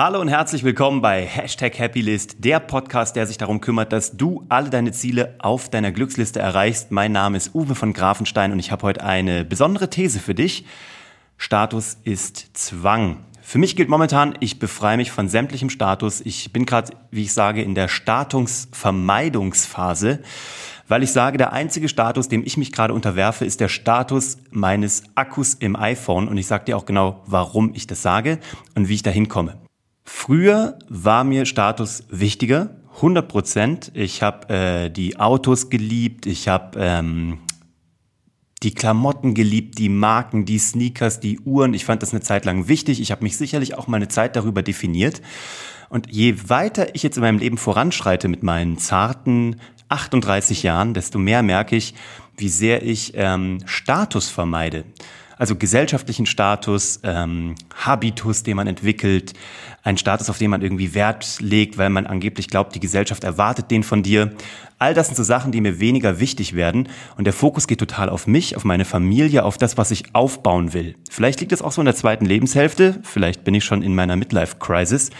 Hallo und herzlich willkommen bei Hashtag Happylist, der Podcast, der sich darum kümmert, dass du alle deine Ziele auf deiner Glücksliste erreichst. Mein Name ist Uwe von Grafenstein und ich habe heute eine besondere These für dich. Status ist Zwang. Für mich gilt momentan, ich befreie mich von sämtlichem Status. Ich bin gerade, wie ich sage, in der Statusvermeidungsphase, weil ich sage, der einzige Status, dem ich mich gerade unterwerfe, ist der Status meines Akkus im iPhone. Und ich sage dir auch genau, warum ich das sage und wie ich da hinkomme. Früher war mir Status wichtiger, 100 Prozent. Ich habe äh, die Autos geliebt, ich habe ähm, die Klamotten geliebt, die Marken, die Sneakers, die Uhren. Ich fand das eine Zeit lang wichtig. Ich habe mich sicherlich auch mal eine Zeit darüber definiert. Und je weiter ich jetzt in meinem Leben voranschreite mit meinen zarten 38 Jahren, desto mehr merke ich, wie sehr ich ähm, Status vermeide. Also gesellschaftlichen Status, ähm, Habitus, den man entwickelt, ein Status, auf den man irgendwie Wert legt, weil man angeblich glaubt, die Gesellschaft erwartet den von dir. All das sind so Sachen, die mir weniger wichtig werden. Und der Fokus geht total auf mich, auf meine Familie, auf das, was ich aufbauen will. Vielleicht liegt es auch so in der zweiten Lebenshälfte. Vielleicht bin ich schon in meiner Midlife-Crisis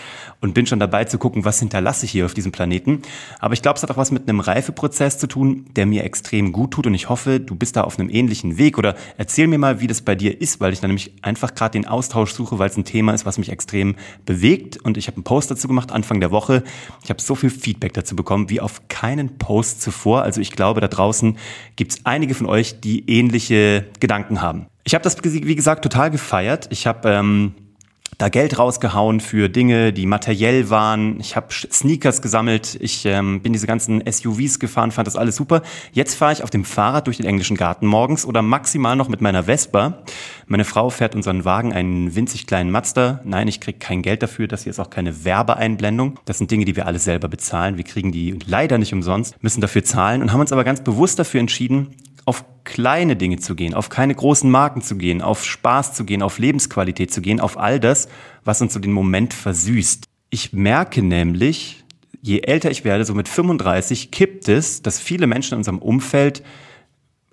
und bin schon dabei zu gucken, was hinterlasse ich hier auf diesem Planeten. Aber ich glaube, es hat auch was mit einem Reifeprozess zu tun, der mir extrem gut tut. Und ich hoffe, du bist da auf einem ähnlichen Weg. Oder erzähl mir mal, wie das bei dir ist, weil ich da nämlich einfach gerade den Austausch suche, weil es ein Thema ist, was mich extrem bewegt. Und ich habe einen Post dazu gemacht, Anfang der Woche. Ich habe so viel Feedback dazu bekommen, wie auf keinen Post zuvor. Also ich glaube, da draußen gibt es einige von euch, die ähnliche Gedanken haben. Ich habe das, wie gesagt, total gefeiert. Ich habe ähm, da Geld rausgehauen für Dinge, die materiell waren. Ich habe Sneakers gesammelt. Ich ähm, bin diese ganzen SUVs gefahren, fand das alles super. Jetzt fahre ich auf dem Fahrrad durch den englischen Garten morgens oder maximal noch mit meiner Vespa. Meine Frau fährt unseren Wagen, einen winzig kleinen Mazda. Nein, ich kriege kein Geld dafür. Das hier ist auch keine Werbeeinblendung. Das sind Dinge, die wir alle selber bezahlen. Wir kriegen die leider nicht umsonst, müssen dafür zahlen und haben uns aber ganz bewusst dafür entschieden, auf kleine Dinge zu gehen, auf keine großen Marken zu gehen, auf Spaß zu gehen, auf Lebensqualität zu gehen, auf all das, was uns so den Moment versüßt. Ich merke nämlich, je älter ich werde, so mit 35, kippt es, dass viele Menschen in unserem Umfeld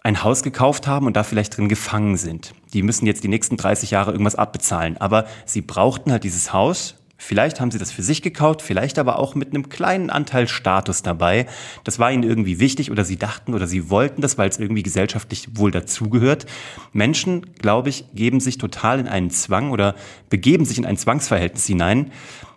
ein Haus gekauft haben und da vielleicht drin gefangen sind. Die müssen jetzt die nächsten 30 Jahre irgendwas abbezahlen. Aber sie brauchten halt dieses Haus Vielleicht haben sie das für sich gekauft, vielleicht aber auch mit einem kleinen Anteil Status dabei. Das war ihnen irgendwie wichtig oder sie dachten oder sie wollten das, weil es irgendwie gesellschaftlich wohl dazugehört. Menschen, glaube ich, geben sich total in einen Zwang oder begeben sich in ein Zwangsverhältnis hinein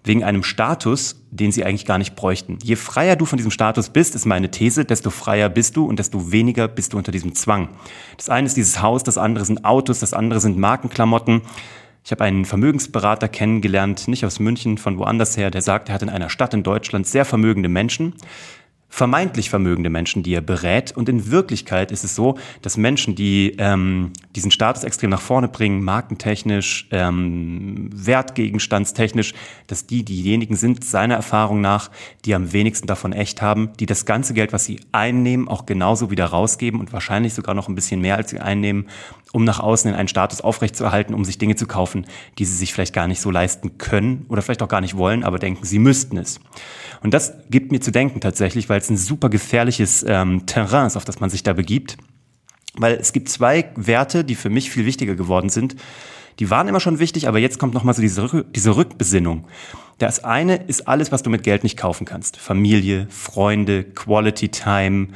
wegen einem Status, den sie eigentlich gar nicht bräuchten. Je freier du von diesem Status bist, ist meine These, desto freier bist du und desto weniger bist du unter diesem Zwang. Das eine ist dieses Haus, das andere sind Autos, das andere sind Markenklamotten. Ich habe einen Vermögensberater kennengelernt, nicht aus München, von woanders her, der sagt, er hat in einer Stadt in Deutschland sehr vermögende Menschen vermeintlich vermögende Menschen, die er berät. Und in Wirklichkeit ist es so, dass Menschen, die ähm, diesen Status extrem nach vorne bringen, markentechnisch, ähm, wertgegenstandstechnisch, dass die diejenigen sind, seiner Erfahrung nach, die am wenigsten davon echt haben, die das ganze Geld, was sie einnehmen, auch genauso wieder rausgeben und wahrscheinlich sogar noch ein bisschen mehr, als sie einnehmen, um nach außen in einen Status aufrechtzuerhalten, um sich Dinge zu kaufen, die sie sich vielleicht gar nicht so leisten können oder vielleicht auch gar nicht wollen, aber denken, sie müssten es. Und das gibt mir zu denken tatsächlich, weil es ein super gefährliches ähm, Terrain ist, auf das man sich da begibt. Weil es gibt zwei Werte, die für mich viel wichtiger geworden sind. Die waren immer schon wichtig, aber jetzt kommt nochmal so diese, diese Rückbesinnung. Das eine ist alles, was du mit Geld nicht kaufen kannst. Familie, Freunde, Quality Time,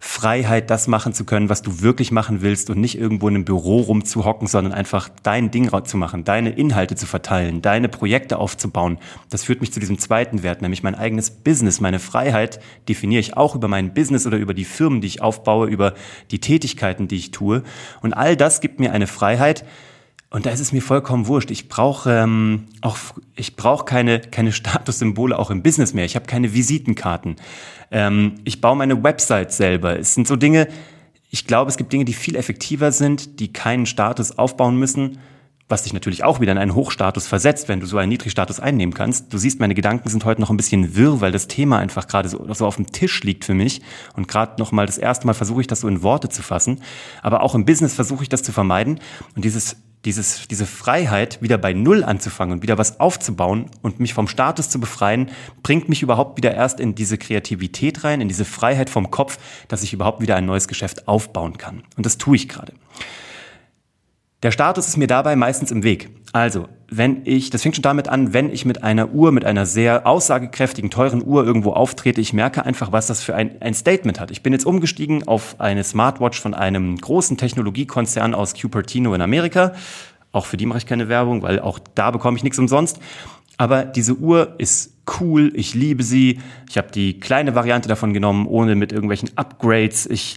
Freiheit, das machen zu können, was du wirklich machen willst und nicht irgendwo in einem Büro rumzuhocken, sondern einfach dein Ding zu machen, deine Inhalte zu verteilen, deine Projekte aufzubauen. Das führt mich zu diesem zweiten Wert, nämlich mein eigenes Business. Meine Freiheit definiere ich auch über mein Business oder über die Firmen, die ich aufbaue, über die Tätigkeiten, die ich tue. Und all das gibt mir eine Freiheit, und da ist es mir vollkommen wurscht. Ich brauche ähm, auch, ich brauche keine keine Statussymbole auch im Business mehr. Ich habe keine Visitenkarten. Ähm, ich baue meine Website selber. Es sind so Dinge. Ich glaube, es gibt Dinge, die viel effektiver sind, die keinen Status aufbauen müssen, was dich natürlich auch wieder in einen Hochstatus versetzt, wenn du so einen Niedrigstatus einnehmen kannst. Du siehst, meine Gedanken sind heute noch ein bisschen wirr, weil das Thema einfach gerade so, so auf dem Tisch liegt für mich. Und gerade noch mal das erste Mal versuche ich das so in Worte zu fassen. Aber auch im Business versuche ich das zu vermeiden. Und dieses dieses, diese Freiheit, wieder bei Null anzufangen und wieder was aufzubauen und mich vom Status zu befreien, bringt mich überhaupt wieder erst in diese Kreativität rein, in diese Freiheit vom Kopf, dass ich überhaupt wieder ein neues Geschäft aufbauen kann. Und das tue ich gerade. Der Status ist mir dabei meistens im Weg. Also, wenn ich, das fängt schon damit an, wenn ich mit einer Uhr, mit einer sehr aussagekräftigen, teuren Uhr irgendwo auftrete, ich merke einfach, was das für ein, ein Statement hat. Ich bin jetzt umgestiegen auf eine Smartwatch von einem großen Technologiekonzern aus Cupertino in Amerika. Auch für die mache ich keine Werbung, weil auch da bekomme ich nichts umsonst. Aber diese Uhr ist cool, ich liebe sie. Ich habe die kleine Variante davon genommen, ohne mit irgendwelchen Upgrades. Ich,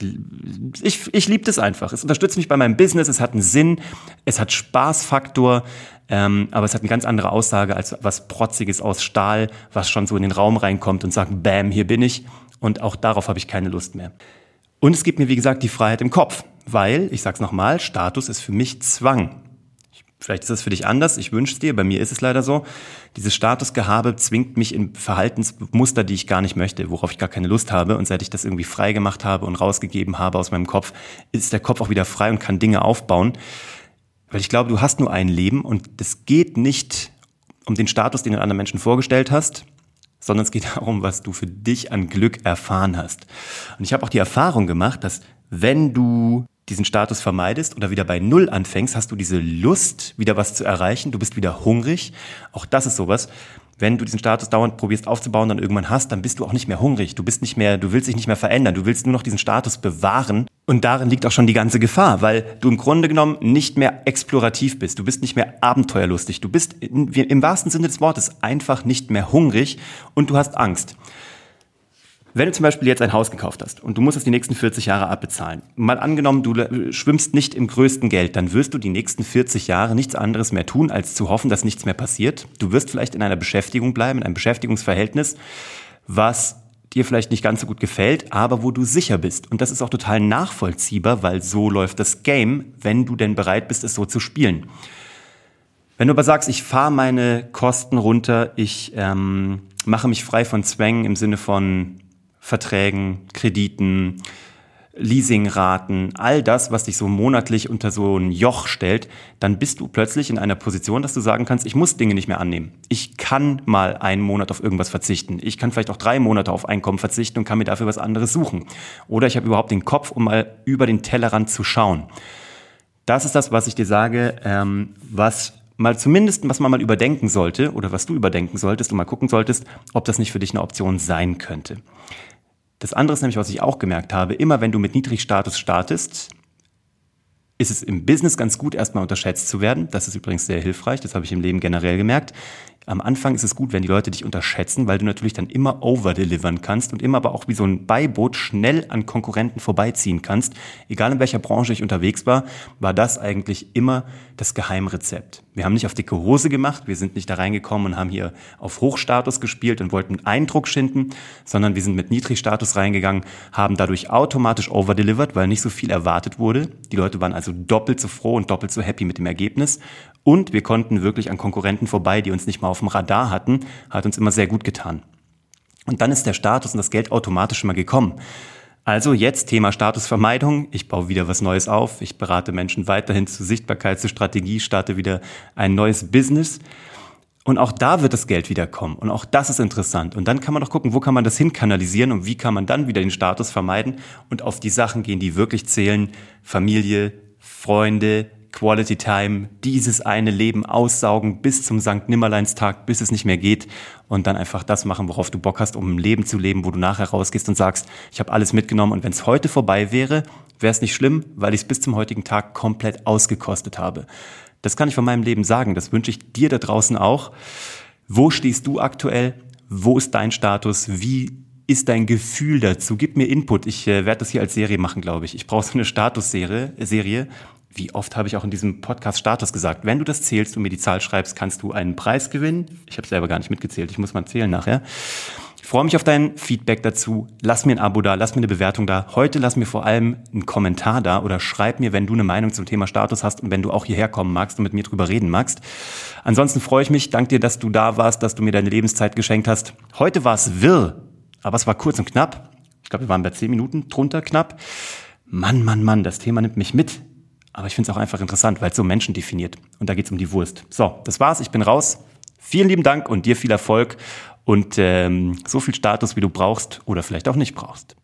ich, ich liebe das einfach. Es unterstützt mich bei meinem Business, es hat einen Sinn, es hat Spaßfaktor, ähm, aber es hat eine ganz andere Aussage als was Protziges aus Stahl, was schon so in den Raum reinkommt und sagt, Bam, hier bin ich. Und auch darauf habe ich keine Lust mehr. Und es gibt mir, wie gesagt, die Freiheit im Kopf, weil, ich sag's nochmal, Status ist für mich Zwang. Vielleicht ist das für dich anders, ich wünsche es dir, bei mir ist es leider so. Dieses Statusgehabe zwingt mich in Verhaltensmuster, die ich gar nicht möchte, worauf ich gar keine Lust habe. Und seit ich das irgendwie frei gemacht habe und rausgegeben habe aus meinem Kopf, ist der Kopf auch wieder frei und kann Dinge aufbauen. Weil ich glaube, du hast nur ein Leben und es geht nicht um den Status, den du anderen Menschen vorgestellt hast, sondern es geht darum, was du für dich an Glück erfahren hast. Und ich habe auch die Erfahrung gemacht, dass wenn du diesen Status vermeidest oder wieder bei Null anfängst, hast du diese Lust, wieder was zu erreichen. Du bist wieder hungrig. Auch das ist sowas. Wenn du diesen Status dauernd probierst aufzubauen, dann irgendwann hast, dann bist du auch nicht mehr hungrig. Du bist nicht mehr, du willst dich nicht mehr verändern. Du willst nur noch diesen Status bewahren. Und darin liegt auch schon die ganze Gefahr, weil du im Grunde genommen nicht mehr explorativ bist. Du bist nicht mehr abenteuerlustig. Du bist im wahrsten Sinne des Wortes einfach nicht mehr hungrig und du hast Angst. Wenn du zum Beispiel jetzt ein Haus gekauft hast und du musst es die nächsten 40 Jahre abbezahlen, mal angenommen, du schwimmst nicht im größten Geld, dann wirst du die nächsten 40 Jahre nichts anderes mehr tun, als zu hoffen, dass nichts mehr passiert. Du wirst vielleicht in einer Beschäftigung bleiben, in einem Beschäftigungsverhältnis, was dir vielleicht nicht ganz so gut gefällt, aber wo du sicher bist. Und das ist auch total nachvollziehbar, weil so läuft das Game, wenn du denn bereit bist, es so zu spielen. Wenn du aber sagst, ich fahre meine Kosten runter, ich ähm, mache mich frei von Zwängen im Sinne von Verträgen, Krediten, Leasingraten, all das, was dich so monatlich unter so ein Joch stellt, dann bist du plötzlich in einer Position, dass du sagen kannst, ich muss Dinge nicht mehr annehmen. Ich kann mal einen Monat auf irgendwas verzichten. Ich kann vielleicht auch drei Monate auf Einkommen verzichten und kann mir dafür was anderes suchen. Oder ich habe überhaupt den Kopf, um mal über den Tellerrand zu schauen. Das ist das, was ich dir sage, ähm, was mal zumindest, was man mal überdenken sollte oder was du überdenken solltest und mal gucken solltest, ob das nicht für dich eine Option sein könnte. Das andere ist nämlich, was ich auch gemerkt habe, immer wenn du mit Niedrigstatus startest, ist es im Business ganz gut, erstmal unterschätzt zu werden. Das ist übrigens sehr hilfreich, das habe ich im Leben generell gemerkt am Anfang ist es gut, wenn die Leute dich unterschätzen, weil du natürlich dann immer overdelivern kannst und immer aber auch wie so ein Beiboot schnell an Konkurrenten vorbeiziehen kannst. Egal in welcher Branche ich unterwegs war, war das eigentlich immer das Geheimrezept. Wir haben nicht auf dicke Hose gemacht, wir sind nicht da reingekommen und haben hier auf Hochstatus gespielt und wollten Eindruck schinden, sondern wir sind mit Niedrigstatus reingegangen, haben dadurch automatisch overdelivered, weil nicht so viel erwartet wurde. Die Leute waren also doppelt so froh und doppelt so happy mit dem Ergebnis und wir konnten wirklich an Konkurrenten vorbei, die uns nicht mal auf dem Radar hatten, hat uns immer sehr gut getan. Und dann ist der Status und das Geld automatisch immer gekommen. Also jetzt Thema Statusvermeidung. Ich baue wieder was Neues auf. Ich berate Menschen weiterhin zur Sichtbarkeit, zur Strategie, starte wieder ein neues Business. Und auch da wird das Geld wieder kommen. Und auch das ist interessant. Und dann kann man doch gucken, wo kann man das hinkanalisieren und wie kann man dann wieder den Status vermeiden und auf die Sachen gehen, die wirklich zählen. Familie, Freunde, Quality Time, dieses eine Leben aussaugen bis zum Sankt Nimmerleinstag, bis es nicht mehr geht und dann einfach das machen, worauf du Bock hast, um ein Leben zu leben, wo du nachher rausgehst und sagst, ich habe alles mitgenommen und wenn es heute vorbei wäre, wäre es nicht schlimm, weil ich es bis zum heutigen Tag komplett ausgekostet habe. Das kann ich von meinem Leben sagen, das wünsche ich dir da draußen auch. Wo stehst du aktuell? Wo ist dein Status? Wie ist dein Gefühl dazu? Gib mir Input. Ich äh, werde das hier als Serie machen, glaube ich. Ich brauche so eine Statusserie, Serie, wie oft habe ich auch in diesem Podcast Status gesagt, wenn du das zählst und mir die Zahl schreibst, kannst du einen Preis gewinnen. Ich habe selber gar nicht mitgezählt, ich muss mal zählen nachher. Ich freue mich auf dein Feedback dazu. Lass mir ein Abo da, lass mir eine Bewertung da. Heute lass mir vor allem einen Kommentar da oder schreib mir, wenn du eine Meinung zum Thema Status hast und wenn du auch hierher kommen magst und mit mir drüber reden magst. Ansonsten freue ich mich, danke dir, dass du da warst, dass du mir deine Lebenszeit geschenkt hast. Heute war es wirr, aber es war kurz und knapp. Ich glaube, wir waren bei zehn Minuten drunter knapp. Mann, Mann, Mann, das Thema nimmt mich mit. Aber ich finde es auch einfach interessant, weil es so Menschen definiert. Und da geht es um die Wurst. So, das war's. Ich bin raus. Vielen lieben Dank und dir viel Erfolg und ähm, so viel Status, wie du brauchst oder vielleicht auch nicht brauchst.